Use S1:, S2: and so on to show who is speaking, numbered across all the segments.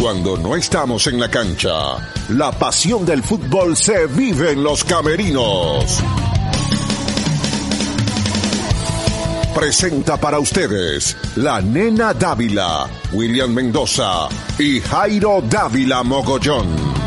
S1: Cuando no estamos en la cancha, la pasión del fútbol se vive en los camerinos. Presenta para ustedes la nena Dávila, William Mendoza y Jairo Dávila Mogollón.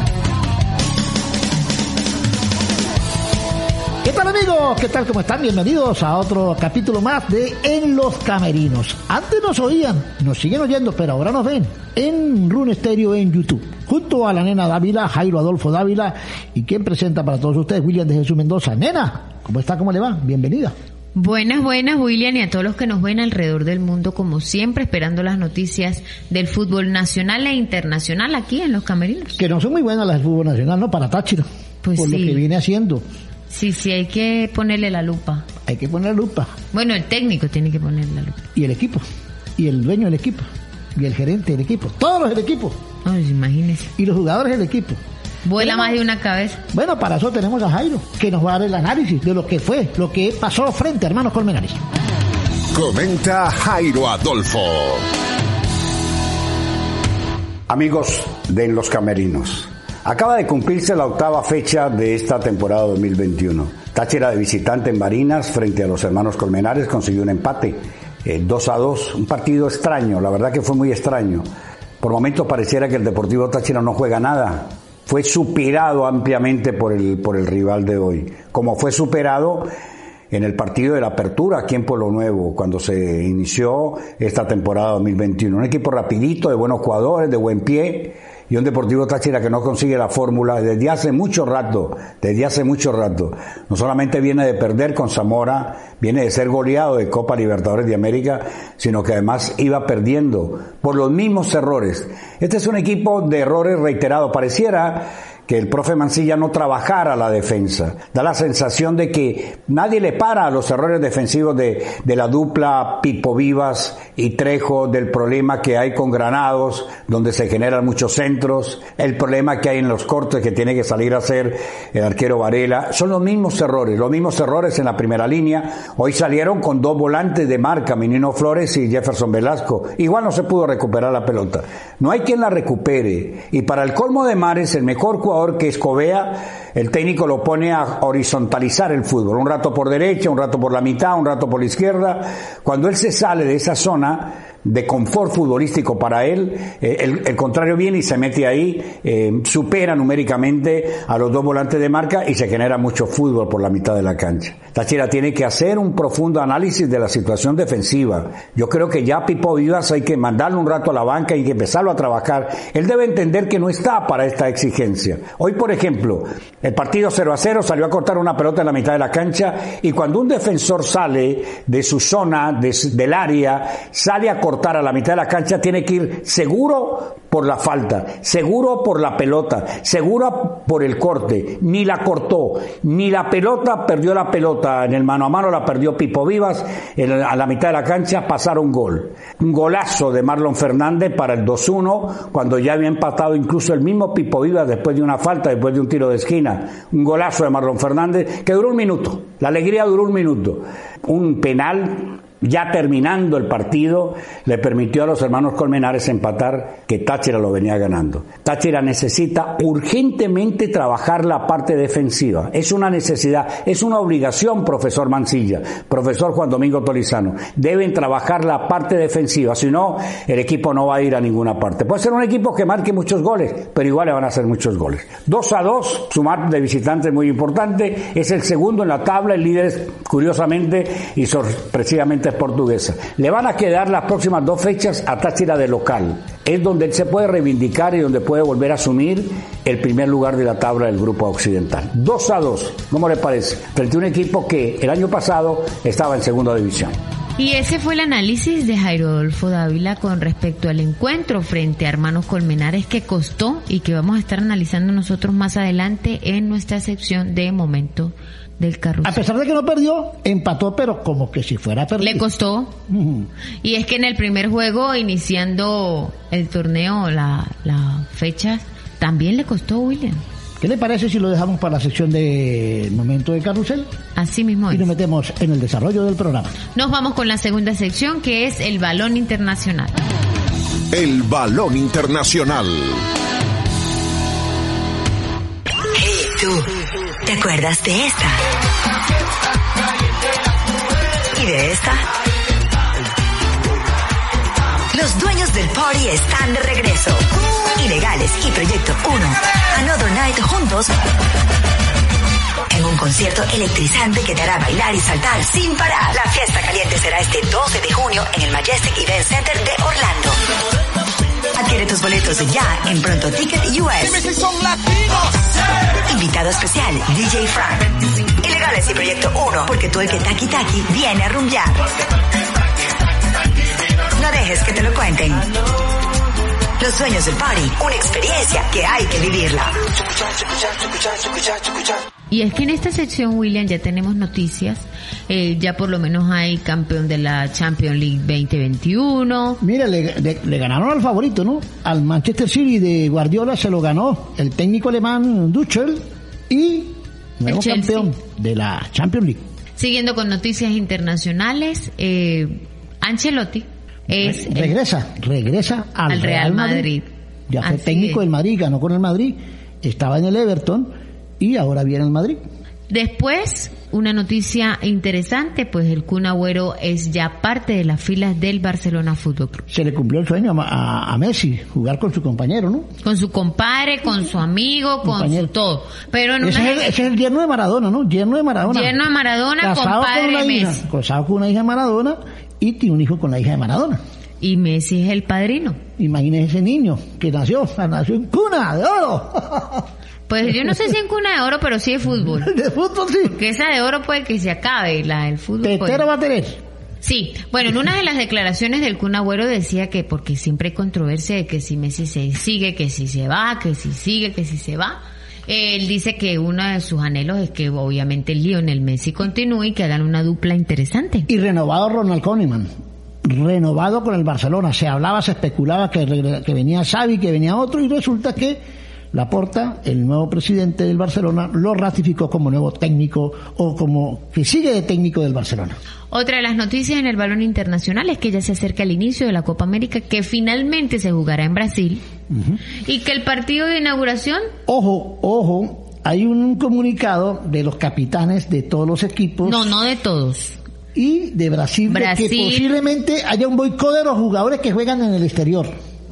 S2: ¿Qué tal amigos? ¿Qué tal? ¿Cómo están? Bienvenidos a otro capítulo más de En los Camerinos. Antes nos oían, nos siguen oyendo, pero ahora nos ven en Rune Stereo en YouTube. Junto a la nena Dávila, Jairo Adolfo Dávila y quien presenta para todos ustedes, William de Jesús Mendoza. Nena, ¿cómo está? ¿Cómo le va? Bienvenida.
S3: Buenas, buenas, William, y a todos los que nos ven alrededor del mundo, como siempre, esperando las noticias del fútbol nacional e internacional aquí en los Camerinos.
S2: Que no son muy buenas las del fútbol nacional, ¿no? Para Táchira.
S3: Pues
S2: por
S3: sí.
S2: lo que viene haciendo.
S3: Sí, sí, hay que ponerle la lupa.
S2: Hay que poner lupa.
S3: Bueno, el técnico tiene que ponerle la lupa.
S2: Y el equipo. Y el dueño del equipo. Y el gerente del equipo. Todos los del equipo.
S3: Ay, imagínese.
S2: Y los jugadores del equipo.
S3: Vuela más de una cabeza.
S2: Bueno, para eso tenemos a Jairo, que nos va a dar el análisis de lo que fue, lo que pasó frente a hermanos Colmenares.
S1: Comenta Jairo Adolfo.
S4: Amigos de En los Camerinos, acaba de cumplirse la octava fecha de esta temporada 2021. Táchira de visitante en Barinas frente a los hermanos Colmenares consiguió un empate, eh, 2 a 2, un partido extraño, la verdad que fue muy extraño. Por momentos pareciera que el Deportivo Táchira no juega nada. Fue superado ampliamente por el, por el rival de hoy, como fue superado en el partido de la apertura aquí en Pueblo Nuevo, cuando se inició esta temporada 2021. Un equipo rapidito, de buenos jugadores, de buen pie, y un Deportivo Táchira que no consigue la fórmula desde hace mucho rato, desde hace mucho rato. No solamente viene de perder con Zamora, viene de ser goleado de Copa Libertadores de América, sino que además iba perdiendo por los mismos errores. Este es un equipo de errores reiterados. Pareciera que el profe Mancilla no trabajara la defensa. Da la sensación de que nadie le para a los errores defensivos de, de la dupla Pipo Vivas y Trejo, del problema que hay con Granados, donde se generan muchos centros, el problema que hay en los cortes que tiene que salir a hacer el arquero Varela. Son los mismos errores, los mismos errores en la primera línea. Hoy salieron con dos volantes de marca, Minino Flores y Jefferson Velasco. Igual no se pudo recuperar la pelota. No hay quien la recupere. Y para el colmo de mares, el mejor jugador que Escobea, el técnico lo pone a horizontalizar el fútbol. Un rato por derecha, un rato por la mitad, un rato por la izquierda. Cuando él se sale de esa zona de confort futbolístico para él, eh, el, contrario viene y se mete ahí, eh, supera numéricamente a los dos volantes de marca y se genera mucho fútbol por la mitad de la cancha. Táchira tiene que hacer un profundo análisis de la situación defensiva. Yo creo que ya Pipo Vivas hay que mandarle un rato a la banca y que empezarlo a trabajar. Él debe entender que no está para esta exigencia. Hoy, por ejemplo, el partido 0 a 0 salió a cortar una pelota en la mitad de la cancha y cuando un defensor sale de su zona, de del área, sale a cortar a la mitad de la cancha, tiene que ir seguro por la falta, seguro por la pelota, seguro por el corte. Ni la cortó, ni la pelota perdió la pelota. En el mano a mano la perdió Pipo Vivas. A la mitad de la cancha pasaron gol. Un golazo de Marlon Fernández para el 2-1, cuando ya había empatado incluso el mismo Pipo Vivas después de una falta, después de un tiro de esquina. Un golazo de Marlon Fernández que duró un minuto. La alegría duró un minuto. Un penal ya terminando el partido, le permitió a los hermanos Colmenares empatar que Táchira lo venía ganando. Táchira necesita urgentemente trabajar la parte defensiva. Es una necesidad, es una obligación, profesor Mancilla, profesor Juan Domingo Tolizano. Deben trabajar la parte defensiva, si no, el equipo no va a ir a ninguna parte. Puede ser un equipo que marque muchos goles, pero igual le van a hacer muchos goles. 2 a 2, sumar de visitante es muy importante, es el segundo en la tabla, el líder es curiosamente y sorpresivamente es portuguesa. Le van a quedar las próximas dos fechas a Táchira de local. Es donde él se puede reivindicar y donde puede volver a asumir el primer lugar de la tabla del grupo occidental. 2 a 2, ¿cómo le parece? Frente a un equipo que el año pasado estaba en segunda división.
S3: Y ese fue el análisis de Jairo Adolfo Dávila con respecto al encuentro frente a Hermanos Colmenares que costó y que vamos a estar analizando nosotros más adelante en nuestra sección de momento del carrusel.
S2: A pesar de que no perdió, empató, pero como que si fuera perdido.
S3: Le costó. Y es que en el primer juego, iniciando el torneo, la, la fecha, también le costó William.
S2: ¿Qué le parece si lo dejamos para la sección de momento de carrusel?
S3: Así mismo
S2: Y nos metemos en el desarrollo del programa.
S3: Nos vamos con la segunda sección que es el balón internacional.
S1: El balón internacional.
S5: Hey, tú, ¿te acuerdas de esta? ¿Y de esta? Los dueños del party están de regreso. Ilegales y Proyecto 1. Another Night juntos. En un concierto electrizante que te hará bailar y saltar sin parar. La fiesta caliente será este 12 de junio en el Majestic Event Center de Orlando. Adquiere tus boletos ya en Pronto Ticket US. Invitado especial, DJ Frank. Ilegales y Proyecto 1, porque tú el que taqui taqui viene a rumbear. No dejes que te lo cuenten. Los sueños del party, una experiencia que hay que vivirla.
S3: Y es que en esta sección, William, ya tenemos noticias. Eh, ya por lo menos hay campeón de la Champions League 2021.
S2: Mira, le, le- le ganaron al favorito, ¿no? Al Manchester City de Guardiola se lo ganó el técnico alemán Duchel y nuevo campeón de la Champions League.
S3: Siguiendo con noticias internacionales, eh, Ancelotti es el-
S2: regresa, regresa al,
S3: al Real Madrid.
S2: Ya fue
S3: Así
S2: técnico
S3: es.
S2: del Madrid, ganó con el Madrid, estaba en el Everton y ahora viene el Madrid.
S3: Después, una noticia interesante, pues el Kun Agüero es ya parte de las filas del Barcelona Fútbol Club.
S2: Se le cumplió el sueño a, a- a Messi, jugar con su compañero, ¿no?
S3: Con su compadre, con su amigo, con
S2: Compañero.
S3: su todo. Pero en
S2: Ese
S3: una
S2: es, el, ese es el yerno de Maradona, ¿no? Yerno de Maradona.
S3: Yerno de Maradona,
S2: Casado
S3: compadre
S2: con una
S3: de
S2: hija,
S3: Messi.
S2: casado con una hija de Maradona y tiene un hijo con la hija de Maradona.
S3: Y Messi es el padrino.
S2: Imagínese ese niño que nació, nació en cuna de oro.
S3: Pues yo no sé si en cuna de oro, pero sí de fútbol.
S2: de fútbol sí.
S3: Que esa de oro puede que se acabe y la del fútbol.
S2: Tetero va a tener.
S3: Sí, bueno, en una de las declaraciones del Kun Agüero decía que porque siempre hay controversia de que si Messi se sigue, que si se va, que si sigue, que si se va. Él dice que uno de sus anhelos es que obviamente Lionel Messi continúe y que hagan una dupla interesante.
S2: Y renovado Ronald Koeman. Renovado con el Barcelona. Se hablaba, se especulaba que, que venía Xavi, que venía otro y resulta que Laporta, el nuevo presidente del Barcelona, lo ratificó como nuevo técnico o como que sigue de técnico del Barcelona.
S3: Otra de las noticias en el balón internacional es que ya se acerca el inicio de la Copa América que finalmente se jugará en Brasil y que el partido de inauguración
S2: Ojo, ojo, hay un comunicado de los capitanes de todos los equipos
S3: no, no de todos.
S2: y de Brasil, de
S3: Brasil.
S2: que posiblemente haya un boicot de los jugadores que juegan en el exterior.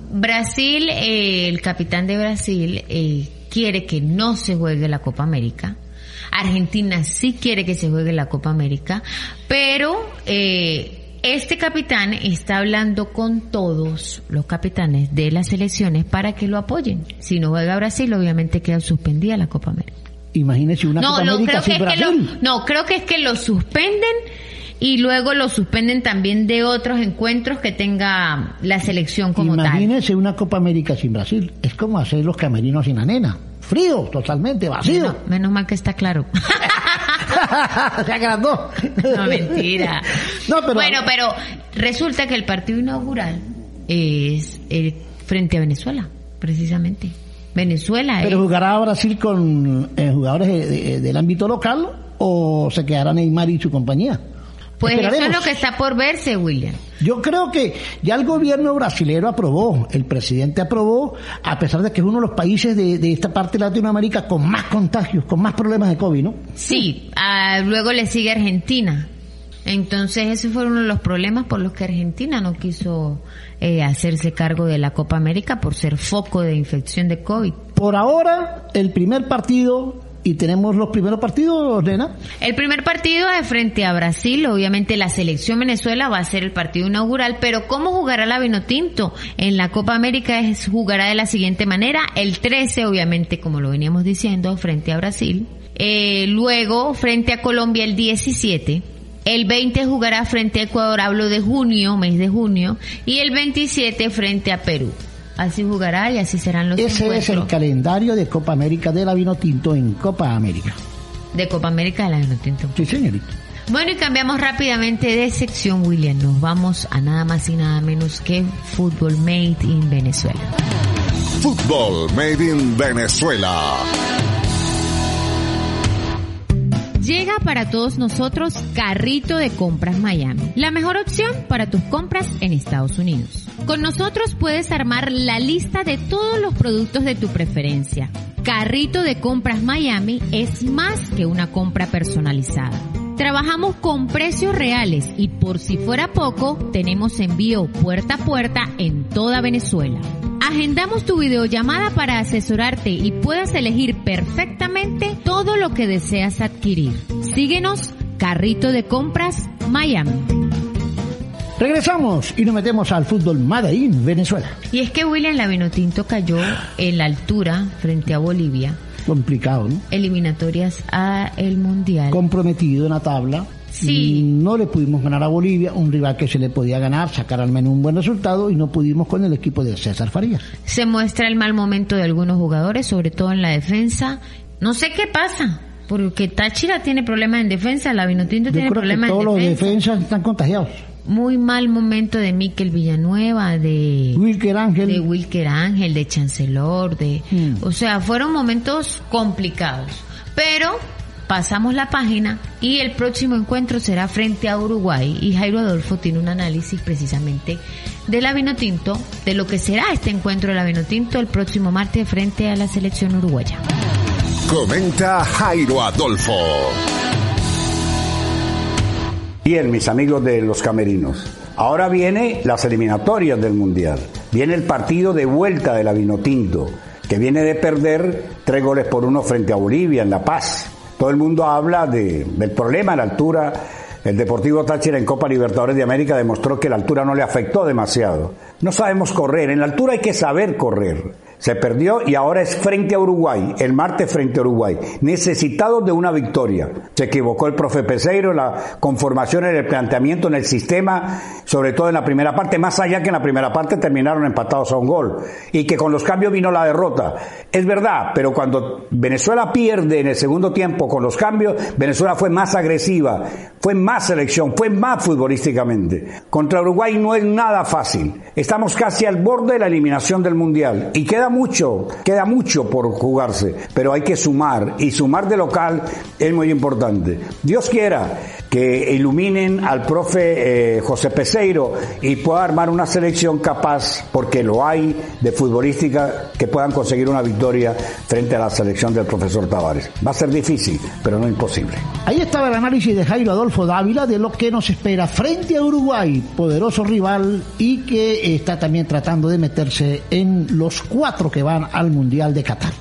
S3: Brasil, eh, el capitán de Brasil eh, quiere que no se juegue la Copa América. Argentina sí quiere que se juegue la Copa América, pero eh, este capitán está hablando con todos los capitanes de las selecciones para que lo apoyen. Si no juega Brasil, obviamente queda suspendida la Copa América.
S2: Imagínese una
S3: No,
S2: Copa América sin
S3: es que lo,
S2: Brasil.
S3: no, creo que es que lo suspenden y luego lo suspenden también de otros encuentros que tenga la selección como tal.
S2: Imagínese una Copa América sin Brasil. Es como hacer los camerinos sin Anena. Frío, totalmente, vacío.
S3: Menos, menos mal que está claro.
S2: Se agrandó.
S3: no, mentira.
S2: No, pero-
S3: Bueno, pero resulta que el partido inaugural es eh, frente a Venezuela, precisamente. Venezuela
S2: ¿Pero
S3: es...
S2: jugará Brasil con eh, jugadores de- de- del ámbito local o se quedará Neymar y su compañía?
S3: Pues eso es lo que está por verse, William.
S2: Yo creo que ya el gobierno brasilero aprobó, el presidente aprobó, a pesar de que es uno de los países de, de esta parte de Latinoamérica con más contagios, con más problemas de COVID, ¿no?
S3: Sí, luego le sigue Argentina. Entonces, ese fue uno de los problemas por los que Argentina no quiso eh, hacerse cargo de la Copa América por ser foco de infección de COVID.
S2: Por ahora, el primer partido Y tenemos los primeros partidos, Nena.
S3: El primer partido es frente a Brasil. Obviamente la selección Venezuela va a ser el partido inaugural, pero ¿cómo jugará la Vinotinto? En la Copa América es, jugará de la siguiente manera. El 13, obviamente, como lo veníamos diciendo, frente a Brasil. Eh, luego, frente a Colombia el 17. El 20 jugará frente a Ecuador, hablo de junio, mes de junio. Y el 27 frente a Perú. Así jugará y así serán los
S2: Ese es el calendario de Copa América de la Vinotinto en Copa América.
S3: De Copa América de la Vinotinto.
S2: Sí, señorita.
S3: Bueno, y cambiamos rápidamente de sección, William. Nos vamos a nada más y nada menos que Fútbol Made in Venezuela.
S1: Fútbol Made in Venezuela.
S3: Llega para todos nosotros Carrito de Compras Miami, la mejor opción para tus compras en Estados Unidos. Con nosotros puedes armar la lista de todos los productos de tu preferencia. Carrito de Compras Miami es más que una compra personalizada. Trabajamos con precios reales y por si fuera poco, tenemos envío puerta a puerta en toda Venezuela. Agendamos tu videollamada para asesorarte y puedas elegir perfectamente todo lo que deseas adquirir. Síguenos, Carrito de Compras, Miami.
S2: Regresamos y nos metemos al fútbol Medellín, Venezuela.
S3: Y es que William Lavinotinto cayó en la altura frente a Bolivia.
S2: Complicado, ¿no?
S3: Eliminatorias a el Mundial.
S2: Comprometido en la tabla.
S3: Sí.
S2: No le pudimos ganar a Bolivia, un rival que se le podía ganar, sacar al menos un buen resultado y no pudimos con el equipo de César Farías.
S3: Se muestra el mal momento de algunos jugadores, sobre todo en la defensa. No sé qué pasa, porque Táchira tiene problemas en defensa, la Vinotinto tiene
S2: creo que
S3: problemas
S2: todos
S3: en
S2: los
S3: defensa.
S2: defensas están contagiados.
S3: Muy mal momento de Miquel Villanueva, de
S2: Wilker Ángel.
S3: de Wilker Ángel, de Chancellor, de,
S2: Mm.
S3: o sea, fueron momentos complicados. Pero pasamos la página y el próximo encuentro será frente a Uruguay y Jairo Adolfo tiene un análisis precisamente de la Vinotinto, de lo que será este encuentro de la Vinotinto el próximo martes frente a la selección uruguaya.
S1: Comenta Jairo Adolfo.
S4: Bien, mis amigos de los camerinos. Ahora viene las eliminatorias del Mundial. Viene el partido de vuelta de la Vinotinto, que viene de perder tres goles por uno frente a Bolivia en La Paz. Todo el mundo habla de- del problema a la altura. El Deportivo Táchira en Copa Libertadores de América demostró que la altura no le afectó demasiado. No sabemos correr, en la altura hay que saber correr. Se perdió y ahora es frente a Uruguay, el martes frente a Uruguay, necesitados de una victoria. Se equivocó el profe Peseiro, la conformación en el planteamiento, en el sistema, sobre todo en la primera parte, más allá que en la primera parte terminaron empatados a un gol y que con los cambios vino la derrota. Es verdad, pero cuando Venezuela pierde en el segundo tiempo con los cambios, Venezuela fue más agresiva, fue más selección, fue más futbolísticamente. Contra Uruguay no es nada fácil. Estamos casi al borde de la eliminación del Mundial y queda mucho, queda mucho por jugarse, pero hay que sumar y sumar de local es muy importante. Dios quiera que iluminen al profe eh, José Peseiro y pueda armar una selección capaz, porque lo hay, de futbolística, que puedan conseguir una victoria frente a la selección del profesor Tavares. Va a ser difícil, pero no imposible.
S2: Ahí estaba el análisis de Jairo Adolfo Dávila de lo que nos espera frente a Uruguay, poderoso rival y que está también tratando de meterse en los cuatro que van al Mundial de Qatar.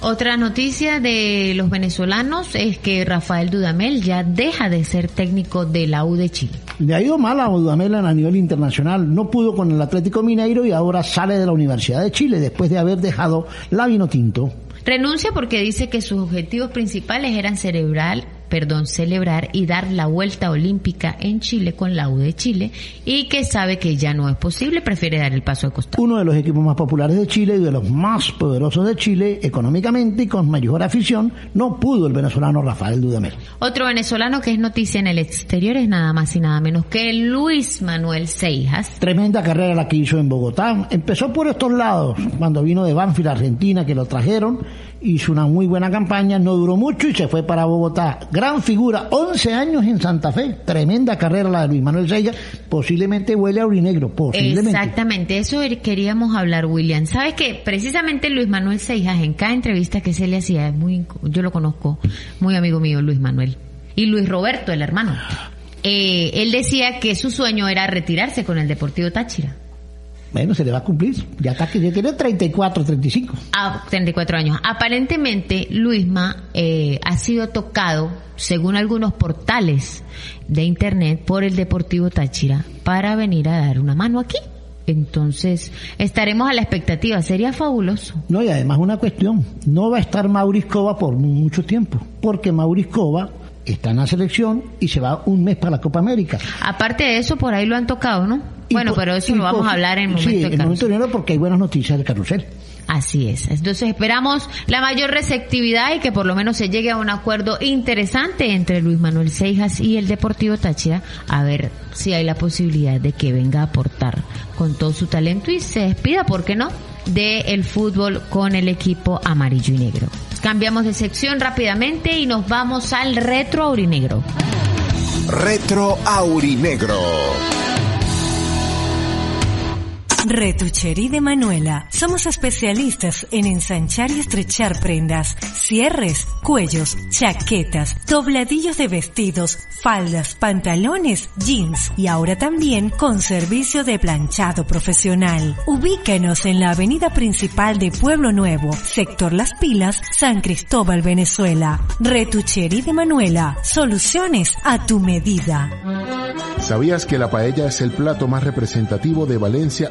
S3: Otra noticia de los venezolanos es que Rafael Dudamel ya deja de ser técnico de la U de Chile.
S2: Le ha ido mal a Dudamel a nivel internacional, no pudo con el Atlético Mineiro y ahora sale de la Universidad de Chile después de haber dejado la Vinotinto.
S3: Renuncia porque dice que sus objetivos principales eran cerebral, perdón, celebrar y dar la vuelta olímpica en Chile con la U de Chile y que sabe que ya no es posible, prefiere dar el paso de costado.
S2: Uno de los equipos más populares de Chile y de los más poderosos de Chile económicamente y con mayor afición, no pudo el venezolano Rafael Dudamel.
S3: Otro venezolano que es noticia en el exterior es nada más y nada menos que Luis Manuel Seijas.
S2: Tremenda carrera la que hizo en Bogotá. Empezó por estos lados, cuando vino de Banfield, Argentina, que lo trajeron. Hizo una muy buena campaña, no duró mucho y se fue para Bogotá. Gran figura, 11 años en Santa Fe. Tremenda carrera la de Luis Manuel Sella. Posiblemente huele a urinegro, posiblemente.
S3: Exactamente, eso er- queríamos hablar, William. Sabes que precisamente Luis Manuel Seijas, en cada entrevista que se le hacía, es muy, yo lo conozco, muy amigo mío, Luis Manuel. Y Luis Roberto, el hermano. Eh, él decía que su sueño era retirarse con el Deportivo Táchira.
S2: Bueno, se le va a cumplir. Ya está que ya tiene 34, 35.
S3: A 34 años. Aparentemente, Luisma eh, ha sido tocado, según algunos portales de internet, por el Deportivo Táchira para venir a dar una mano aquí. Entonces, estaremos a la expectativa. Sería fabuloso.
S2: No, y además una cuestión. No va a estar Maurice Cova por mucho tiempo. Porque Maurice Cova está en la selección y se va un mes para la Copa América.
S3: Aparte de eso, por ahí lo han tocado, ¿no? bueno, pero eso lo vamos a hablar en el momento
S2: sí,
S3: de
S2: en el momento de enero porque hay buenas noticias de carrusel.
S3: Así es. Entonces esperamos la mayor receptividad y que por lo menos se llegue a un acuerdo interesante entre Luis Manuel Seijas y el Deportivo Táchira a ver si hay la posibilidad de que venga a aportar con todo su talento y se despida, ¿por qué no?, de el fútbol con el equipo amarillo y negro. Cambiamos de sección rápidamente y nos vamos al retro aurinegro.
S1: Retro Aurinegro.
S6: Retucherí de Manuela. Somos especialistas en ensanchar y estrechar prendas, cierres, cuellos, chaquetas, dobladillos de vestidos, faldas, pantalones, jeans y ahora también con servicio de planchado profesional. Ubíquenos en la avenida principal de Pueblo Nuevo, sector Las Pilas, San Cristóbal, Venezuela. Retucherí de Manuela. Soluciones a tu medida.
S7: ¿Sabías que la paella es el plato más representativo de Valencia,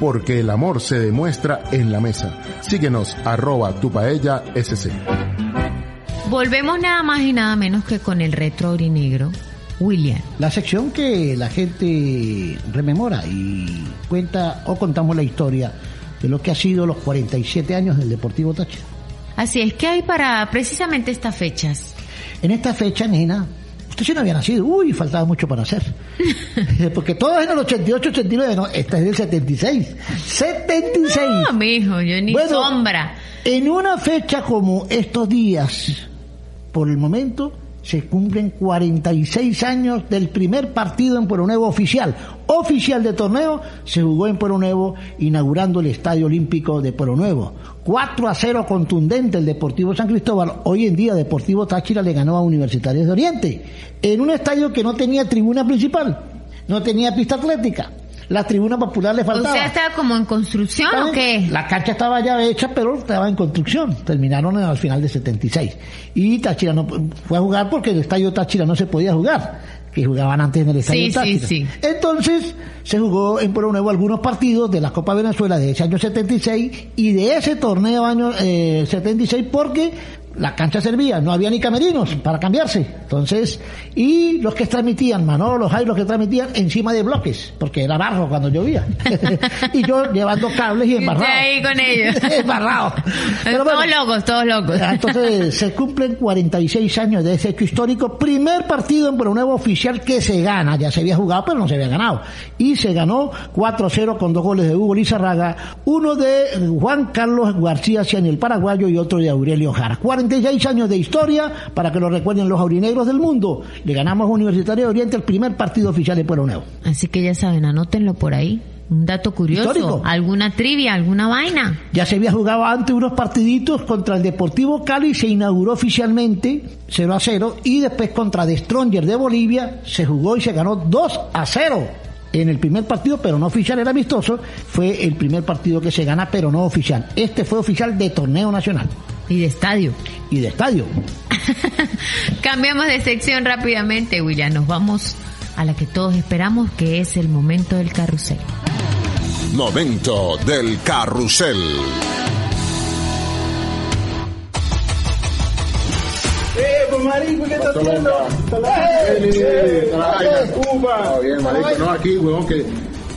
S7: Porque el amor se demuestra en la mesa. Síguenos, arroba tu paella SC.
S3: Volvemos nada más y nada menos que con el retro aurinegro. William.
S2: La sección que la gente rememora y cuenta o contamos la historia de lo que ha sido los 47 años del Deportivo Táchira.
S3: Así es, ¿qué hay para precisamente estas fechas?
S2: En esta fecha, nena, usted sí no había nacido, uy, faltaba mucho para hacer. Porque todo es en el 88, 89, no, esta es del 76. 76.
S3: No, mijo, yo ni
S2: Bueno,
S3: sombra.
S2: En una fecha como estos días, por el momento, se cumplen 46 años del primer partido en Pueblo Nuevo oficial. Oficial de torneo se jugó en Pueblo Nuevo inaugurando el Estadio Olímpico de Pueblo Nuevo. 4 a 0 contundente el Deportivo San Cristóbal. Hoy en día Deportivo Táchira le ganó a Universitarios de Oriente. En un estadio que no tenía tribuna principal, no tenía pista atlética. La tribuna popular le
S3: O
S2: faltaba.
S3: sea, ¿está como en construcción o qué?
S2: La cancha estaba ya hecha, pero estaba en construcción. Terminaron al final de 76. Y Táchira no fue a jugar porque el estadio Táchira no se podía jugar, que jugaban antes en el estadio
S3: Sí, sí,
S2: Táchira.
S3: sí.
S2: Entonces, se jugó en Pueblo Nuevo algunos partidos de la Copa Venezuela de ese año 76 y de ese torneo año eh, 76 porque la cancha servía, no había ni camerinos para cambiarse. Entonces, y los que transmitían, Manolo, los hay los que transmitían encima de bloques, porque era barro cuando llovía. y yo llevando cables y embarrado.
S3: ahí con ellos.
S2: embarrado. Pero
S3: todos
S2: bueno,
S3: locos, todos locos.
S2: Ah, Entonces se cumplen 46 años de ese hecho histórico. Primer partido en Nuevo oficial que se gana. Ya se había jugado, pero no se había ganado. Y se ganó 4-0 con dos goles de Hugo Lizarraga, uno de Juan Carlos García Ciani, el paraguayo, y otro de Aurelio Jara. 46 años de historia para que lo recuerden los aurinegros del mundo. Le ganamos a Universitario de Oriente el primer partido oficial de Pueblo Nuevo.
S3: Así que ya saben, anótenlo por ahí. Un dato curioso,
S2: Histórico.
S3: alguna trivia, alguna vaina.
S2: Ya se había jugado antes unos partiditos contra el Deportivo Cali, se inauguró oficialmente 0 a 0 y después contra The Stronger de Bolivia se jugó y se ganó 2 a 0. En el primer partido, pero no oficial, era amistoso, fue el primer partido que se gana, pero no oficial. Este fue oficial de torneo nacional
S3: Y de estadio.
S2: y de estadio.
S3: Cambiamos de sección rápidamente, William. Nos vamos a la que todos esperamos, que es el momento del carrusel.
S1: Momento del carrusel.
S8: ¡Eh, pues marico, ¿qué estás haciendo?
S7: Está bien, marico, no aquí, huevón, que,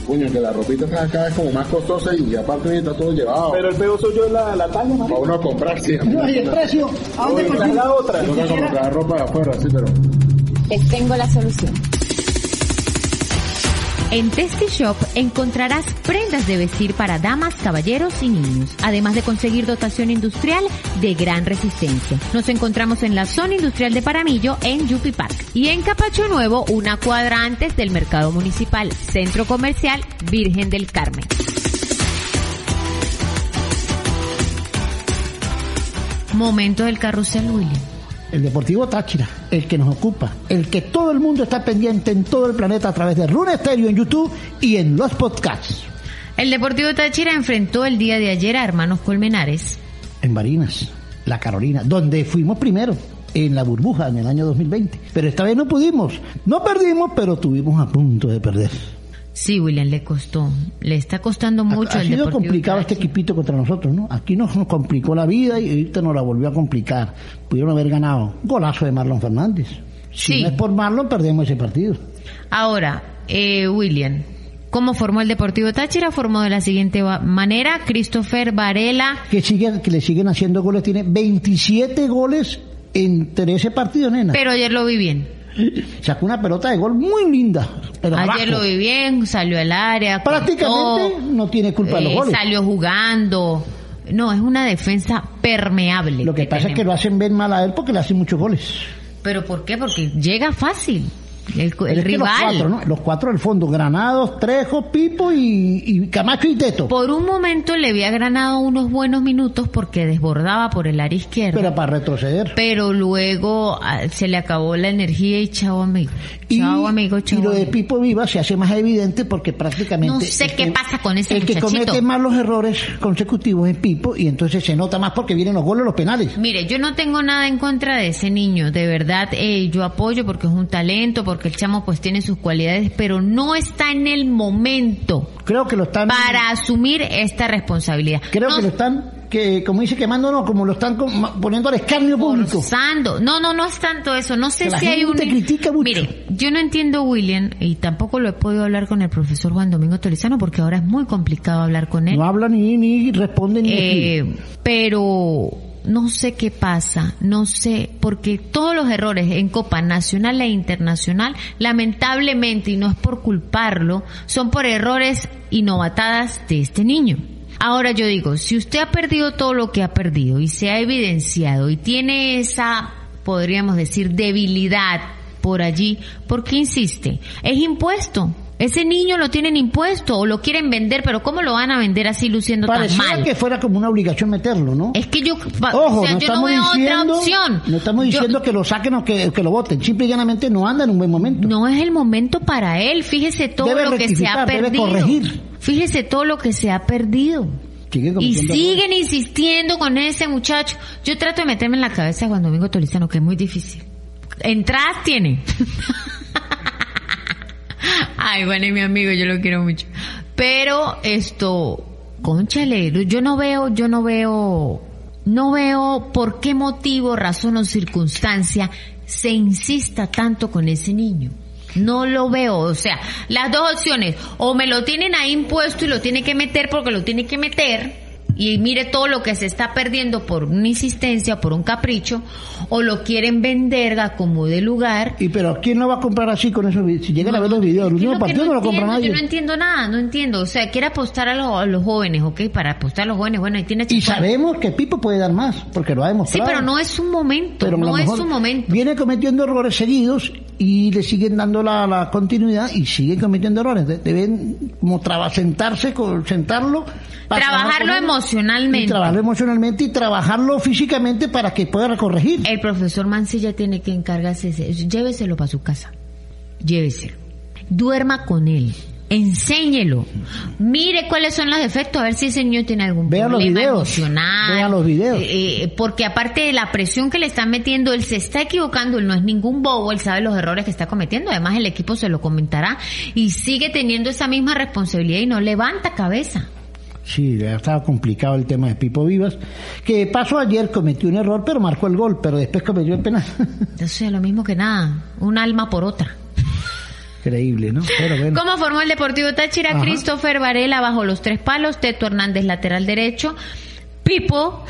S7: coño, que la ropita está acá es como más costosa y aparte está todo llevado.
S8: Pero el peor soy yo la, la talla,
S7: Para
S8: marico.
S7: uno comprar, sí.
S2: No, y el precio, ¿a dónde consigo?
S8: la otra.
S7: Tengo que comprar ropa de afuera, sí, pero...
S9: Te tengo la solución.
S3: En Testy Shop encontrarás prendas de vestir para damas, caballeros y niños, además de conseguir dotación industrial de gran resistencia. Nos encontramos en la zona industrial de Paramillo en Yupi Park y en Capacho Nuevo, una cuadra antes del mercado municipal, centro comercial Virgen del Carmen. Momento del carrusel, William.
S2: El Deportivo Táchira, el que nos ocupa, el que todo el mundo está pendiente en todo el planeta a través de Rune Stereo en YouTube y en los podcasts.
S3: El Deportivo Táchira enfrentó el día de ayer a Hermanos Colmenares.
S2: En Barinas, La Carolina, donde fuimos primero en la burbuja en el año 2020. Pero esta vez no pudimos. No perdimos, pero tuvimos a punto de perder.
S3: Sí, William, le costó. Le está costando mucho
S2: ha, ha
S3: el
S2: sido
S3: Deportivo
S2: complicado este equipito contra nosotros, ¿no? Aquí nos, nos complicó la vida y ahorita nos la volvió a complicar. Pudieron haber ganado. Golazo de Marlon Fernández. Si
S3: Sí.
S2: no es por Marlon, perdemos ese partido.
S3: Ahora, eh, William, ¿cómo formó el Deportivo Táchira? Formó de la siguiente manera. Christopher Varela.
S2: Que, sigue, que le siguen haciendo goles. Tiene 27 goles entre ese partido, nena.
S3: Pero ayer lo vi bien.
S2: Sacó una pelota de gol muy linda. pero
S3: Ayer
S2: abajo.
S3: lo vi bien, salió al área.
S2: Prácticamente
S3: cortó,
S2: no tiene culpa de los
S3: eh,
S2: goles.
S3: Salió jugando. No, es una defensa permeable.
S2: Lo que pasa es que lo hacen ver mal a él porque le hacen muchos goles.
S3: ¿Pero por qué? Porque llega fácil. El, rival.
S2: Los cuatro, ¿no? Los cuatro del fondo, Granados, Trejo, Pipo y, y Camacho y Teto.
S3: Por un momento le había ganado unos buenos minutos porque desbordaba por el área izquierda.
S2: Pero para retroceder.
S3: Pero luego ah, se le acabó la energía y chao amigo. Chao amigo, chao
S2: Y lo de. Pipo Viva se hace más evidente porque prácticamente...
S3: No sé qué
S2: que-
S3: pasa con ese
S2: El que comete más los errores consecutivos es Pipo y entonces se nota más porque vienen los goles, los penales.
S3: Mire, yo no tengo nada en contra de ese niño, de verdad eh, yo apoyo porque es un talento, porque el chamo pues tiene sus cualidades, pero no está en el momento
S2: Creo que lo están...
S3: para asumir esta responsabilidad.
S2: Creo
S3: No
S2: que lo están, que como dice quemando, no, como lo están poniendo al escarnio público.
S3: forzando. No, no, no es tanto eso. No sé
S2: Que la
S3: si hay un.
S2: gente critica mucho.
S3: Mire, yo no entiendo, William, y tampoco lo he podido hablar con el profesor Juan Domingo Tolizano porque ahora es muy complicado hablar con él.
S2: No habla ni, ni responde ni.
S3: Eh, pero no sé qué pasa, no sé, porque todos los errores en Copa Nacional e Internacional, lamentablemente, y no es por culparlo, son por errores y novatadas de este niño. Ahora yo digo, si usted ha perdido todo lo que ha perdido y se ha evidenciado y tiene esa, podríamos decir, debilidad por allí, ¿por qué insiste? Es impuesto. Ese niño lo tienen impuesto o lo quieren vender, pero ¿cómo lo van a vender así luciendo tan
S2: Parecía
S3: mal?
S2: que fuera como una obligación meterlo, ¿no?
S3: Es que yo,
S2: Ojo,
S3: o sea,
S2: no
S3: yo no
S2: estamos
S3: veo
S2: diciendo,
S3: otra opción.
S2: no estamos
S3: Yo-
S2: diciendo que lo saquen o que, que lo voten. Simple y llanamente no anda en un buen momento.
S3: no es el momento para él. Fíjese todo
S2: Debe
S3: lo que se ha
S2: debe
S3: perdido.
S2: corregir.
S3: Fíjese todo lo que se ha perdido.
S2: Sigue
S3: Y siguen insistiendo con ese muchacho. Yo trato de meterme en la cabeza de Juan Domingo Tolizano, que es muy difícil. Entradas tiene. Ay, bueno, y mi amigo, yo lo quiero mucho. Pero esto, conchale, yo no veo, yo no veo, no veo por qué motivo, razón o circunstancia se insista tanto con ese niño. No lo veo, o sea, las dos opciones, o me lo tienen ahí impuesto y lo tiene que meter porque lo tiene que meter, y mire todo lo que se está perdiendo por una insistencia, por un capricho, o lo quieren vender a como de lugar.
S2: Y pero ¿quién lo va a comprar así con esos videos? Si llegan a ver los videos, el
S3: que
S2: partido no, lo compra
S3: entiendo,
S2: nadie.
S3: Yo no entiendo nada, no entiendo. O sea, quiere apostar a, los- a los jóvenes, ¿ok? Para apostar a los jóvenes, bueno, ahí tiene
S2: Y sabemos que Pipo puede dar más, porque lo ha
S3: Sí,
S2: demostrado.
S3: pero no es su momento,
S2: Pero
S3: no es su momento.
S2: Viene cometiendo errores seguidos y le siguen dando la, la continuidad y siguen cometiendo errores. De- Deben como sentarse, sentarlo.
S3: Trabajarlo
S2: él,
S3: emocionalmente.
S2: Y trabajarlo emocionalmente y trabajarlo físicamente para que pueda corregir.
S3: El profesor Mancilla tiene que encargarse, de eso. lléveselo para su casa, lléveselo. Duerma con él, enséñelo. Mire cuáles son los defectos, a ver si ese niño tiene algún
S2: Vea los
S3: problema
S2: videos,
S3: emocional.
S2: vea los videos.
S3: Eh, eh, porque aparte de la presión que le están metiendo, él se está equivocando, él no es ningún bobo, él sabe los errores que está cometiendo, además el equipo se lo comentará y sigue teniendo esa misma responsabilidad y no levanta cabeza.
S2: Sí, ha estado complicado el tema de Pipo Vivas, que pasó ayer, cometió un error, pero marcó el gol, pero después cometió el penal.
S3: O sea, lo mismo que nada, un alma por otra.
S2: Increíble, ¿no? Pero bueno.
S3: ¿Cómo formó el Deportivo Táchira?
S2: Ajá.
S3: Christopher Varela bajo los tres palos, Teto Hernández lateral derecho, Pipo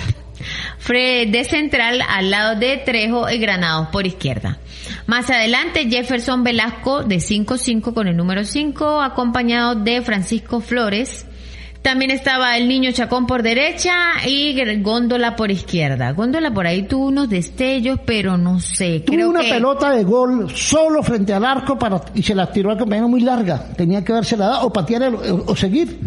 S3: Fred de central al lado de Trejo y Granados por izquierda. Más adelante Jefferson Velasco de 5-5 con el número 5 acompañado de Francisco Flores. También estaba el niño Chacón por derecha y Góndola por izquierda. Góndola por ahí tuvo unos destellos, pero no sé.
S2: Tuvo
S3: creo
S2: una
S3: que...
S2: pelota de gol solo frente al arco para y se la tiró al compañero muy larga. Tenía que haberse la dado o patear el- o, o seguir.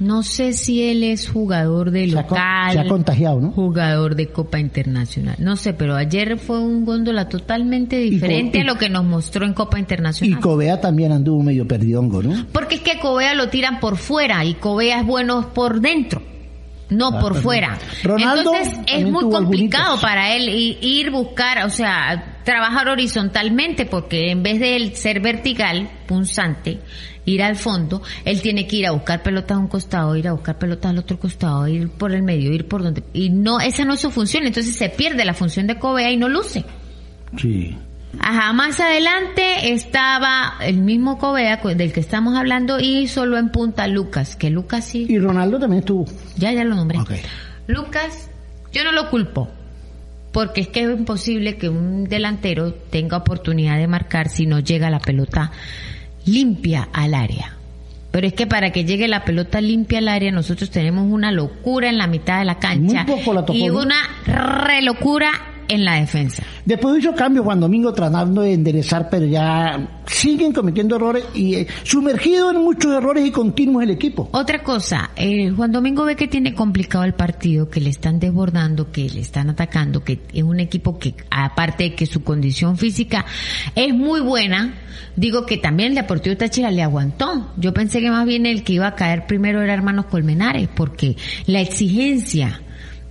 S3: No sé si él es jugador de local.
S2: se ha contagiado, ¿no?
S3: Jugador de Copa Internacional. No sé, pero ayer fue un góndola totalmente diferente
S2: y-
S3: a lo que nos mostró en Copa
S2: Y
S3: Internacional.
S2: Cobea también anduvo medio perdidongo, ¿no?
S3: Porque es que Cobea lo tiran por fuera y Cobea es bueno por dentro, no
S2: Ah,
S3: por fuera.
S2: Ronaldo
S3: Entonces es muy complicado para él ir buscar, o sea, trabajar horizontalmente porque en vez de él ser vertical, punzante, ir al fondo, él tiene que ir a buscar pelotas a un costado, ir a buscar pelotas al otro costado, ir por el medio, ir por donde... Y no, esa no es su función, entonces se pierde la función de Cobea y no luce.
S2: Sí.
S3: Ajá, más adelante estaba el mismo Covea del que estamos hablando y solo en punta Lucas, que Lucas sí.
S2: Y Ronaldo también estuvo.
S3: Ya, ya lo nombré. Lucas, yo no lo culpo, porque es que es imposible que un delantero tenga oportunidad de marcar si no llega la pelota limpia al área. Pero es que para que llegue la pelota limpia al área, nosotros tenemos una locura en la mitad de la cancha
S2: Muy poco la tocó,
S3: y una re locura en la defensa.
S2: Después hizo cambios Juan Domingo tratando de enderezar, pero ya siguen cometiendo errores y eh, sumergido en muchos errores y continuos el equipo.
S3: Otra cosa, eh, Juan Domingo ve que tiene complicado el partido, que le están desbordando, que le están atacando, que es un equipo que, aparte de que su condición física es muy buena, digo que también el Deportivo Táchira le aguantó. Yo pensé que más bien el que iba a caer primero era Hermanos Colmenares, porque la exigencia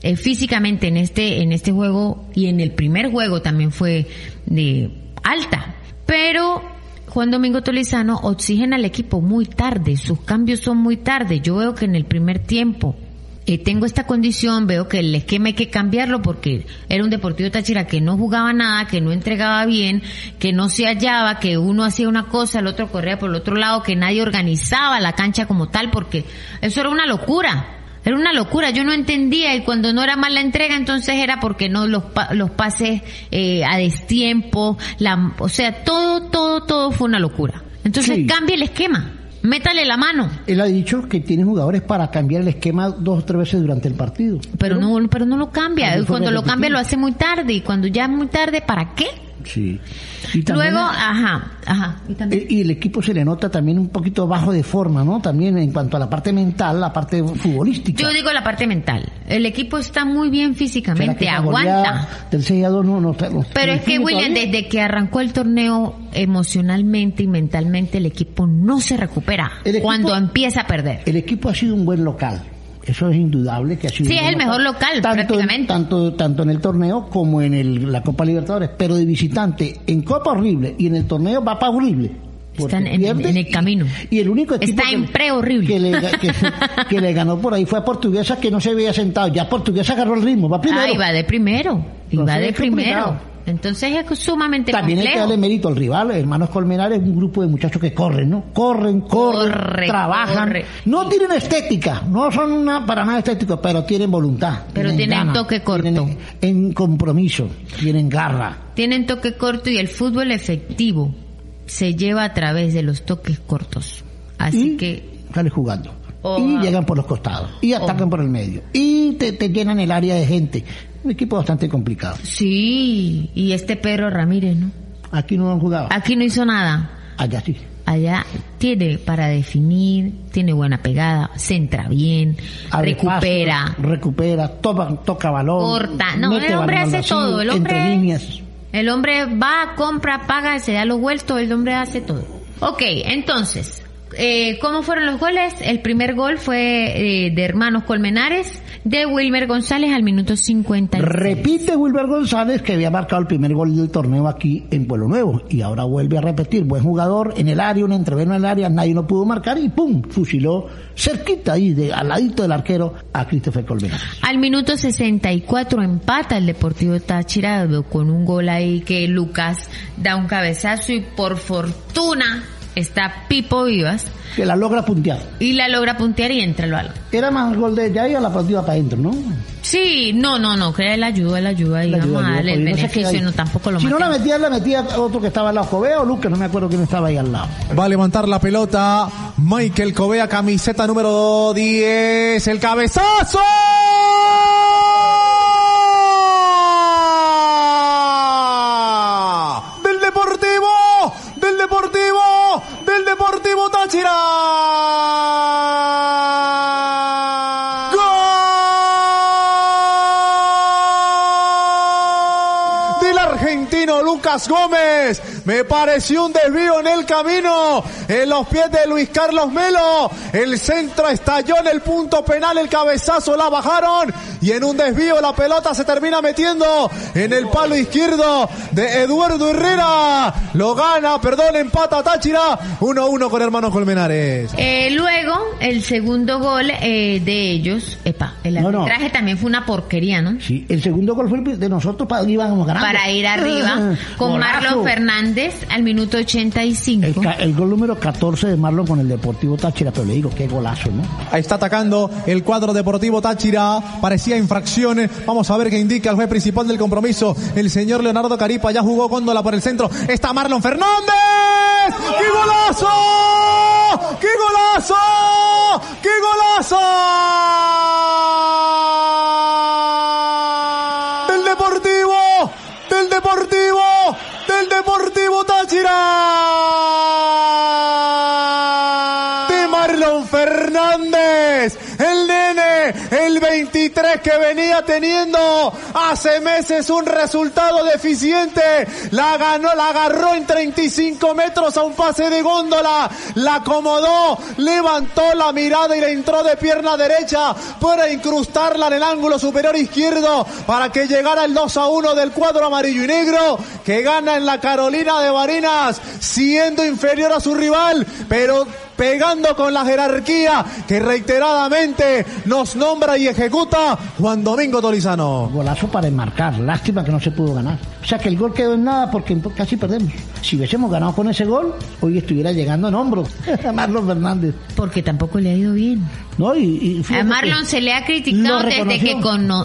S3: eh, físicamente en este, en este juego y en el primer juego también fue de alta. Pero Juan Domingo Tolizano oxigena al equipo muy tarde, sus cambios son muy tarde. Yo veo que en el primer tiempo eh, tengo esta condición, veo que el esquema hay que cambiarlo porque era un Deportivo Táchira que no jugaba nada, que no entregaba bien, que no se hallaba, que uno hacía una cosa, el otro corría por el otro lado, que nadie organizaba la cancha como tal porque eso era una locura. Era una locura, yo no entendía y cuando no era mal la entrega entonces era porque no los, pa- los pases eh, a destiempo, la, o sea, todo, todo, todo fue una locura. Entonces
S2: Sí.
S3: cambie el esquema, métale la mano.
S2: Él ha dicho que tiene jugadores para cambiar el esquema dos o tres veces durante el partido.
S3: Pero no, pero no lo cambia.
S2: Fue
S3: Cuando lo cambia lo hace muy tarde y cuando ya es muy tarde, ¿para qué?
S2: Sí. Y
S3: Luego, ajá, ajá. Y también.
S2: Y el equipo se le nota también un poquito bajo de forma, ¿no? También en cuanto a la parte mental, la parte futbolística.
S3: Yo digo la parte mental. El equipo está muy bien
S2: ¿Será
S3: físicamente, aguanta.
S2: Del 6 a 2 no, no, no-
S3: Pero es que William,
S2: todavía?
S3: desde que arrancó el torneo emocionalmente y mentalmente, el equipo no se recupera
S2: El equipo-
S3: cuando empieza a perder.
S2: El equipo ha sido un buen local. Eso es indudable que ha sido
S3: Sí, es el mejor local,
S2: tanto
S3: prácticamente.
S2: En, tanto, tanto en el torneo como en el- la Copa Libertadores. Pero de visitante, en Copa horrible y en el torneo va para horrible.
S3: Están en- en el
S2: y-
S3: camino.
S2: Y, el único equipo
S3: Está
S2: que,
S3: en pre-horrible.
S2: que le, que, que le ganó por ahí fue a Portuguesa que no se había sentado. Ya Portuguesa agarró el ritmo, va primero.
S3: Ah, iba de primero. Iba
S2: Entonces
S3: de primero. Entonces es sumamente
S2: También hay que
S3: complejo.
S2: darle mérito al rival, hermanos Colmenares, un grupo de muchachos que corren, ¿no? Corren, corren,
S3: Corre,
S2: trabajan.
S3: corre.
S2: No tienen estética, no son una, para nada estéticos, pero tienen voluntad.
S3: Pero tienen toque corto.
S2: tienen en compromiso, tienen garra.
S3: Tienen toque corto y el fútbol efectivo se lleva a través de los toques cortos. Así
S2: y
S3: que
S2: sale jugando.
S3: Oja.
S2: Y llegan por los costados. Y atacan
S3: Oja.
S2: por el medio. Y te, te llenan el área de gente. Un equipo bastante complicado.
S3: sí, y este Pedro Ramírez, ¿no?
S2: Aquí no han jugado.
S3: Aquí no hizo nada.
S2: Allá sí.
S3: Allá tiene para definir, tiene buena pegada, centra bien,
S2: Abre
S3: recupera.
S2: recupera, toca, toca balón.
S3: Corta. No, el hombre hace todo, el hombre-
S2: Entre líneas.
S3: El hombre va, compra, paga, se da los vueltos, el hombre hace todo. Ok, entonces, eh, ¿cómo fueron los goles? El primer gol fue eh, de Hermanos Colmenares, de Wilmer González al minuto 50.
S2: Repite Wilber González que había marcado el primer gol del torneo aquí en Pueblo Nuevo y ahora vuelve a repetir. Buen jugador en el área, un entreveno en el área, nadie no pudo marcar y ¡pum! Fusiló cerquita ahí, de, al ladito del arquero, a Christopher Colmenares.
S3: Al minuto 64 empata el Deportivo Táchira con un gol ahí que Lucas da un cabezazo y por fortuna está Pipo Vivas.
S2: Que la logra puntear.
S3: Y la logra puntear y entra el balón.
S2: Era más gol de ella y a la partida para adentro, ¿no?
S3: Sí, no, no, no, que él ayuda, él ayuda y
S2: La
S3: vamos
S2: ayuda,
S3: a darle el beneficio, no, tampoco lo
S2: Si no la metía, la metía otro que estaba al lado, Covea o Lucas, no me acuerdo quién estaba ahí al lado.
S10: Va a levantar la pelota Michael Covea, camiseta número 10. El cabezazo. Del Deportivo, del Deportivo, del Deportivo Táchira. ¡Gol! Del argentino Lucas Gómez. Me pareció un desvío en el camino. En los pies de Luis Carlos Melo. El centro estalló en el punto penal. El cabezazo la bajaron. Y en un desvío la pelota se termina metiendo en el palo izquierdo de Eduardo Herrera. Lo gana, perdón, empata Táchira. 1-1 con hermanos Colmenares.
S3: Eh, luego, el segundo gol eh, de ellos, epa, el
S2: No, no.
S3: arbitraje también fue una porquería, ¿no?
S2: Sí, el segundo gol fue el de nosotros para íbamos ganando.
S3: Para ir arriba, con
S2: Golazo.
S3: Marlon Fernández al minuto 85.
S2: El, el gol número 14 de Marlon con el Deportivo Táchira, pero le digo, qué golazo, ¿no?
S10: Ahí está atacando el cuadro deportivo Táchira. Parecía infracciones. Vamos a ver qué indica el juez principal del compromiso. El señor Leonardo Caripa ya jugó Góndola por el centro. Está Marlon Fernández. ¡Qué golazo! ¡Qué golazo! ¡Qué golazo! 2023 que venía teniendo hace meses un resultado deficiente. La ganó, la agarró en 35 metros a un pase de góndola. La acomodó, levantó la mirada y la entró de pierna derecha para incrustarla en el ángulo superior izquierdo para que llegara el 2 a 1 del cuadro amarillo y negro que gana en la Carolina de Barinas siendo inferior a su rival, pero pegando con la jerarquía que reiteradamente nos nombra y ejecuta Juan Domingo Tolizano.
S2: Golazo para enmarcar, lástima que no se pudo ganar. O sea que el gol quedó en nada porque casi perdemos. Si hubiésemos ganado con ese gol, hoy estuviera llegando en hombros a Marlon Fernández.
S3: Porque tampoco le ha ido bien.
S2: No, y, y
S3: A Marlon se le ha criticado desde que,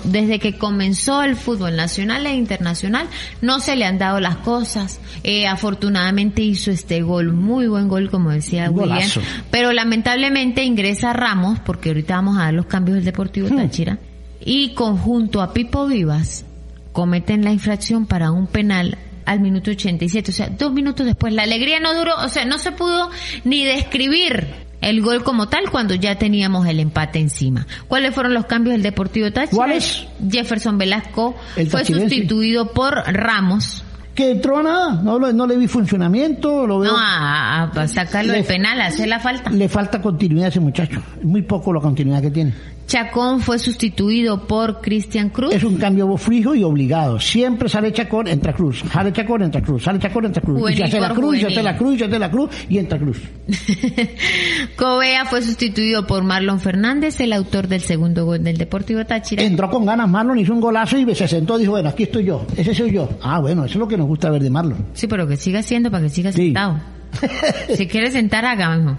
S3: desde que comenzó el fútbol nacional e internacional. No se le han dado las cosas. Eh, afortunadamente hizo este gol, muy buen gol, como decía William. Pero lamentablemente ingresa Ramos, porque ahorita vamos a dar los cambios del Deportivo
S2: Hmm.
S3: Táchira. Y conjunto a Pipo Vivas, cometen la infracción para un penal al minuto 87, o sea, dos minutos después. La alegría no duró, o sea, no se pudo ni describir el gol como tal cuando ya teníamos el empate encima. ¿Cuáles fueron los cambios del Deportivo Táchira?
S2: ¿Cuáles?
S3: Jefferson Velasco
S2: El
S3: fue sustituido por Ramos.
S2: Que entró a nada, no, no le vi funcionamiento, lo veo.
S3: No, a, sacarlo
S2: Le-
S3: del penal, a hacer la falta.
S2: Le falta continuidad a ese muchacho, muy poco la continuidad que tiene.
S3: Chacón fue sustituido por Cristian Cruz.
S2: Es un cambio fijo y obligado. Siempre sale Chacón, entra Cruz. Sale Chacón, entra Cruz. Sale Chacón, entra Cruz. y
S3: Juvenil
S2: se hace la Cruz, y se hace la Cruz, y se hace la Cruz, y entra Cruz.
S3: Covea fue sustituido por Marlon Fernández, el autor del segundo gol del Deportivo Táchira.
S2: Entró con ganas Marlon, hizo un golazo y se sentó y dijo, bueno, aquí estoy yo, ese soy yo. Ah, bueno, eso es lo que nos gusta ver de Marlon.
S3: Sí, pero que siga siendo para que siga sentado. si quiere sentar, hágalo.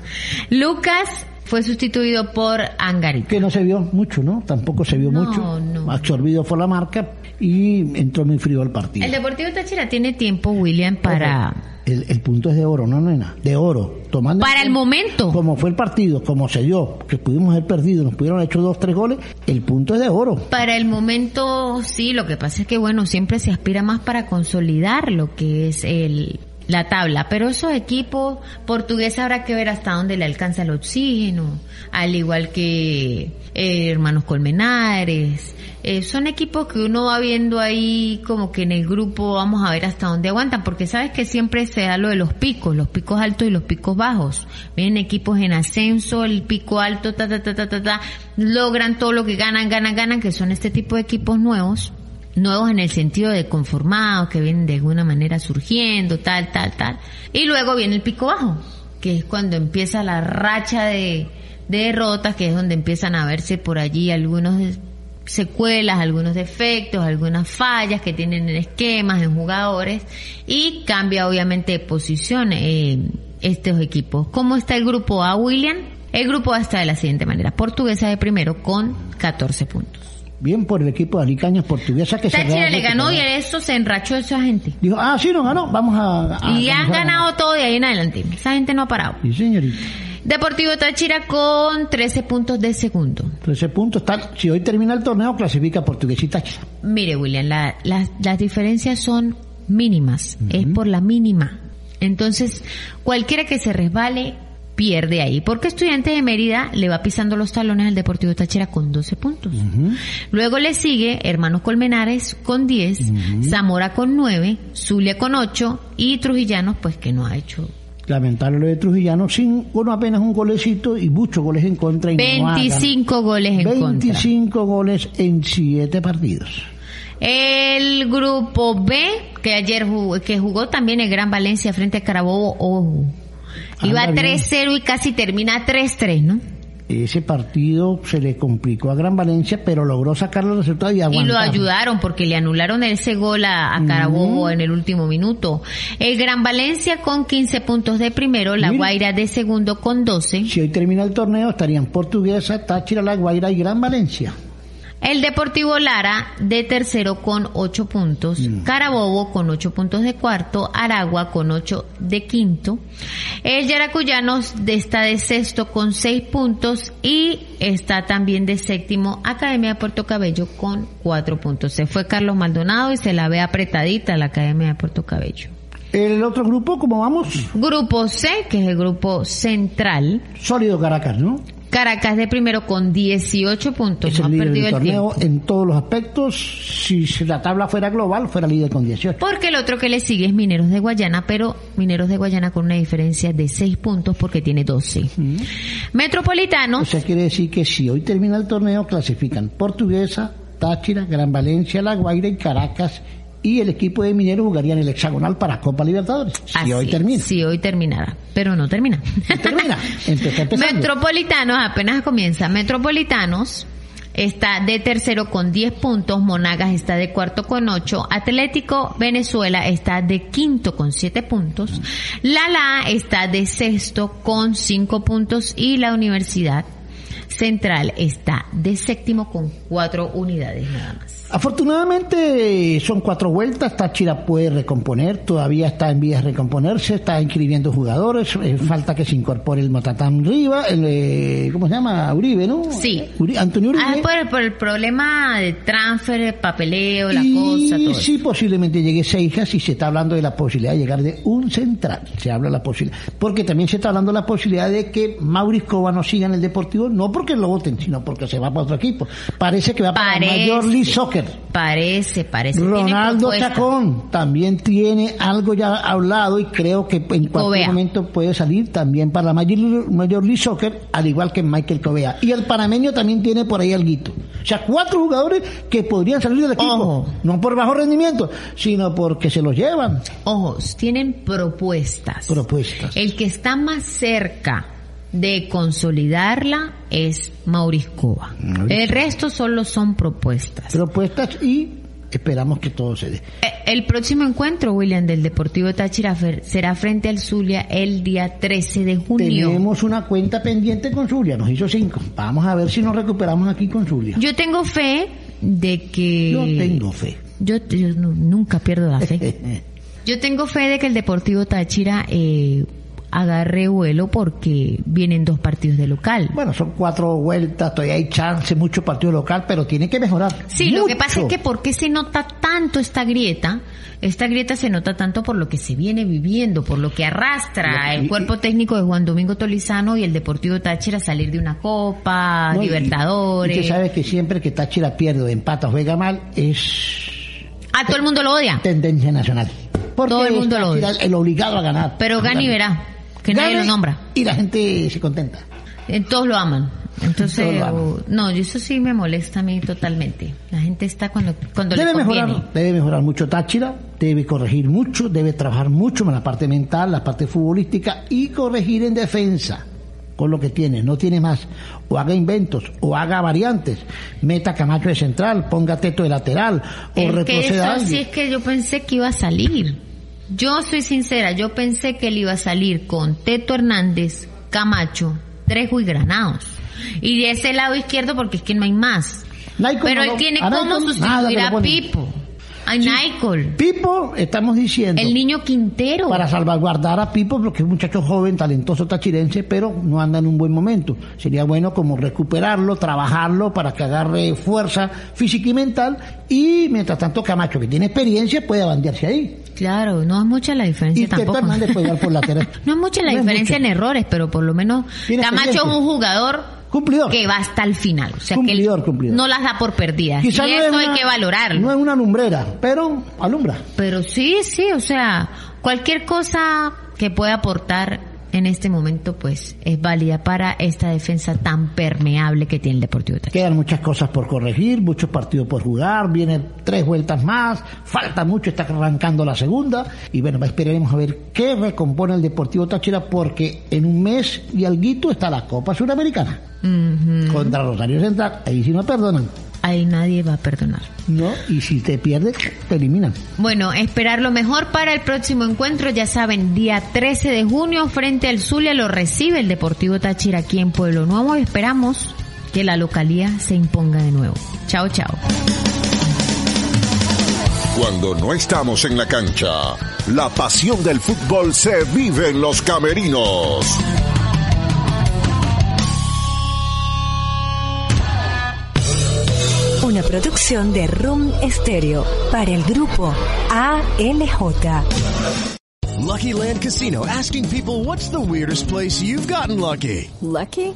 S3: Lucas fue sustituido por Angarita.
S2: Que no se vio mucho, ¿no? Tampoco se vio
S3: No,
S2: mucho.
S3: no.
S2: Absorbido por la marca y entró muy frío al partido.
S3: El Deportivo Táchira tiene tiempo, William, para...
S2: El, el punto es de oro, ¿no, nena? De oro. Tomando
S3: Para el
S2: cuenta
S3: momento.
S2: Como fue el partido, como se dio, que pudimos haber perdido, nos pudieron haber hecho dos, tres goles, el punto es de oro.
S3: Para el momento, sí, lo que pasa es que, bueno, siempre se aspira más para consolidar lo que es el la tabla, pero esos equipos portugueses habrá que ver hasta dónde le alcanza el oxígeno, al igual que eh, Hermanos Colmenares, eh, son equipos que uno va viendo ahí como que en el grupo vamos a ver hasta dónde aguantan, porque sabes que siempre se da lo de los picos, los picos altos y los picos bajos. Vienen equipos en ascenso, el pico alto, ta, ta, ta, ta, ta, ta, logran todo lo que ganan, ganan, ganan, que son este tipo de equipos nuevos nuevos en el sentido de conformados, que vienen de alguna manera surgiendo, tal, tal, tal. Y luego viene el pico bajo, que es cuando empieza la racha de, de derrotas, que es donde empiezan a verse por allí algunos secuelas, algunos defectos, algunas fallas que tienen en esquemas, en jugadores, y cambia obviamente de posición. Eh, estos equipos. ¿Cómo está el grupo A, William? El grupo A está de la siguiente manera. Portuguesa de primero con 14 puntos.
S2: Bien por el equipo de Alicañas Portuguesa que se
S3: Táchira le ganó y eso se enrachó esa gente.
S2: Dijo, ah, sí, no ganó, vamos a... a-
S3: y han
S2: a-
S3: ganado todo de ahí en adelante. Esa gente no ha parado.
S2: Sí, señorita.
S3: Deportivo Táchira con 13 puntos de segundo.
S2: 13 puntos. Si hoy termina el torneo, clasifica Portugués y Táchira.
S3: Mire, William, la- la- las diferencias son mínimas. Es por la mínima. Entonces, cualquiera que se resbale pierde ahí. Porque Estudiantes de Mérida le va pisando los talones al Deportivo Táchira con 12 puntos. Luego le sigue Hermanos Colmenares con 10, Zamora con 9, Zulia con 8 y Trujillanos pues que no ha hecho
S2: Lamentable lo de Trujillano, sin bueno, apenas un golecito y muchos goles en contra. Y no ha
S3: 25 goles en
S2: ganado.
S3: contra.
S2: 25 goles en 7 partidos.
S3: El grupo B, que ayer jugó, que jugó también el Gran Valencia frente a Carabobo, ojo. Iba
S2: Anda bien.
S3: 3-0 y casi termina 3-3, ¿no?
S2: Ese partido se le complicó a Gran Valencia, pero logró sacar el resultado y
S3: Y
S2: aguantar.
S3: lo ayudaron porque le anularon ese gol a, a Carabobo en el último minuto. El Gran Valencia con 15 puntos de primero, La
S2: Mira.
S3: Guaira de segundo con 12.
S2: Si hoy termina el torneo, estarían Portuguesa, Táchira, La Guaira y Gran Valencia.
S3: El Deportivo Lara de tercero con 8 puntos, Carabobo con 8 puntos de cuarto, Aragua con 8 de quinto, el Yaracuyanos de- está de sexto con 6 puntos y está también de séptimo Academia de Puerto Cabello con 4 puntos. Se fue Carlos Maldonado y se la ve apretadita la Academia de Puerto Cabello.
S2: El otro grupo, ¿cómo vamos?
S3: Grupo C, que es el grupo central.
S2: Sólido Caracas, ¿no?
S3: Caracas de primero con 18 puntos.
S2: Es el
S3: ha
S2: líder
S3: perdido
S2: del
S3: el
S2: torneo en todos los aspectos. Si la tabla fuera global, fuera líder con 18.
S3: Porque el otro que le sigue es Mineros de Guayana, pero Mineros de Guayana con una diferencia de 6 puntos porque tiene 12. Metropolitanos,
S2: O sea, quiere decir que si hoy termina el torneo, clasifican Portuguesa, Táchira, Gran Valencia, La Guaira y Caracas. Y el equipo de Mineros jugaría en el hexagonal para Copa Libertadores. Si hoy termina.
S3: Si hoy terminara, pero no termina.
S2: termina. Está empezando.
S3: Metropolitanos apenas comienza. Metropolitanos está de tercero con 10 puntos, Monagas está de cuarto con 8, Atlético Venezuela está de quinto con 7 puntos, Lala está de sexto con 5 puntos y la Universidad Central está de séptimo con 4 unidades nada más.
S2: Afortunadamente son cuatro vueltas, Táchira puede recomponer, todavía está en vías de recomponerse, está inscribiendo jugadores, eh, falta que se incorpore el Matatán Riva, el, eh, ¿cómo se llama? Uribe, ¿no?
S3: Sí.
S2: Uri- Antonio Uribe.
S3: Ah, por, por el problema de transfer, el papeleo, la
S2: y
S3: cosa, todo.
S2: sí, posiblemente llegue Seijas y se está hablando de la posibilidad de llegar de un central. Se habla de la posibilidad. Porque también se está hablando de la posibilidad de que Mauricio Cova no siga en el Deportivo, no porque lo voten, sino porque se va para otro equipo. Parece que va para
S3: Parece.
S2: Major League Soccer.
S3: Parece, parece.
S2: Ronaldo. Chacón también tiene algo ya hablado y creo que en cualquier momento puede salir también para la Major, Major League Soccer, al igual que Michael Covea. Y el panameño también tiene por ahí algo. O sea, cuatro jugadores que podrían salir del equipo.
S3: Ojo.
S2: No por bajo rendimiento, sino porque se los llevan.
S3: Ojos, tienen propuestas.
S2: Propuestas.
S3: El que está más cerca de consolidarla es Mauriscova.
S2: Mauricio.
S3: El resto solo son propuestas.
S2: Propuestas y esperamos que todo se dé.
S3: Eh, El próximo encuentro, William, del Deportivo Táchira será frente al Zulia el día 13 de junio.
S2: Tenemos una cuenta pendiente con Zulia, nos hizo cinco. Vamos a ver si nos recuperamos aquí con Zulia.
S3: Yo tengo fe de que...
S2: Yo tengo fe.
S3: Yo, yo nu- nunca pierdo la fe. Yo tengo fe de que el Deportivo Táchira eh, agarre vuelo porque vienen dos partidos de local.
S2: Bueno, son cuatro vueltas, todavía hay chance, mucho partido local, pero tiene que mejorar.
S3: Sí, lo que pasa es que ¿por qué se nota tanto esta grieta? Esta grieta se nota tanto por lo que se viene viviendo, por lo que arrastra
S2: Y-
S3: el cuerpo técnico de Juan Domingo Tolizano y el Deportivo Táchira a salir de una copa,
S2: No,
S3: Libertadores.
S2: Y usted sabe que siempre que Táchira pierde o empata o juega mal es
S3: A todo el mundo lo odia,
S2: tendencia nacional. Porque
S3: Todo el mundo lo odia.
S2: el obligado a ganar.
S3: pero gana y verá, que nadie
S2: Gane
S3: lo nombra.
S2: Y la gente se contenta.
S3: Eh, Todos lo aman. Entonces,
S2: lo aman.
S3: o- no, eso sí me molesta a mí totalmente. La gente está cuando, cuando
S2: Debe
S3: le conviene.
S2: mejorar, debe mejorar mucho Táchira, debe corregir mucho, debe trabajar mucho en la parte mental, la parte futbolística y corregir en defensa con lo que tiene, no tiene más. O haga inventos, o haga variantes, meta a Camacho de central, ponga Teto de lateral, o
S3: Es que
S2: retroceda a
S3: eso sí
S2: alguien.
S3: es que yo pensé que iba a salir. Yo soy sincera, yo pensé que él iba a salir con Teto Hernández, Camacho, Trejo y Granados. Y de ese lado izquierdo porque es que no hay más. Pero él tiene
S2: a
S3: cómo
S2: Naiko nada
S3: sustituir
S2: lo
S3: a. Pipo. Nicol.
S2: Pipo, estamos diciendo.
S3: El niño Quintero.
S2: Para salvaguardar a Pipo, porque es un muchacho joven, talentoso tachirense, pero no anda en un buen momento. Sería bueno como recuperarlo, trabajarlo para que agarre fuerza física y mental. Y mientras tanto, Camacho, que tiene experiencia, puede bandearse ahí.
S3: Claro, no es mucha la diferencia
S2: Y
S3: tampoco.
S2: Puede dar por lateral.
S3: No es mucha la
S2: No
S3: diferencia en errores, pero por lo menos Camacho es un jugador
S2: Cumplidor.
S3: que va hasta el final. O sea
S2: Cumplidor,
S3: que
S2: cumplidor.
S3: no las da por perdidas.
S2: Quizá
S3: y
S2: no
S3: eso
S2: es
S3: hay que valorarlo.
S2: No es una lumbrera, pero alumbra.
S3: Pero sí, sí, o sea, cualquier cosa que pueda aportar en este momento, pues, es válida para esta defensa tan permeable que tiene el Deportivo Táchira.
S2: Quedan muchas cosas por corregir, muchos partidos por jugar, vienen tres vueltas más, falta mucho, está arrancando la segunda y bueno, esperaremos a ver qué recompone el Deportivo Táchira porque en un mes y alguito está la Copa Suramericana Contra Rosario Central, ahí sí no perdonan,
S3: Ahí nadie va a perdonar.
S2: ¿no? Y si te pierdes, te eliminan.
S3: Bueno, esperar lo mejor para el próximo encuentro. Ya saben, día 13 de junio frente al Zulia lo recibe el Deportivo Táchira aquí en Pueblo Nuevo. Esperamos que la localía se imponga de nuevo. Chao, chao.
S1: Cuando no estamos en la cancha, la pasión del fútbol se vive en los camerinos.
S6: Una producción de Room Stereo para el grupo ALJ.
S11: Lucky Land Casino asking people what's the weirdest place you've gotten lucky?
S9: Lucky?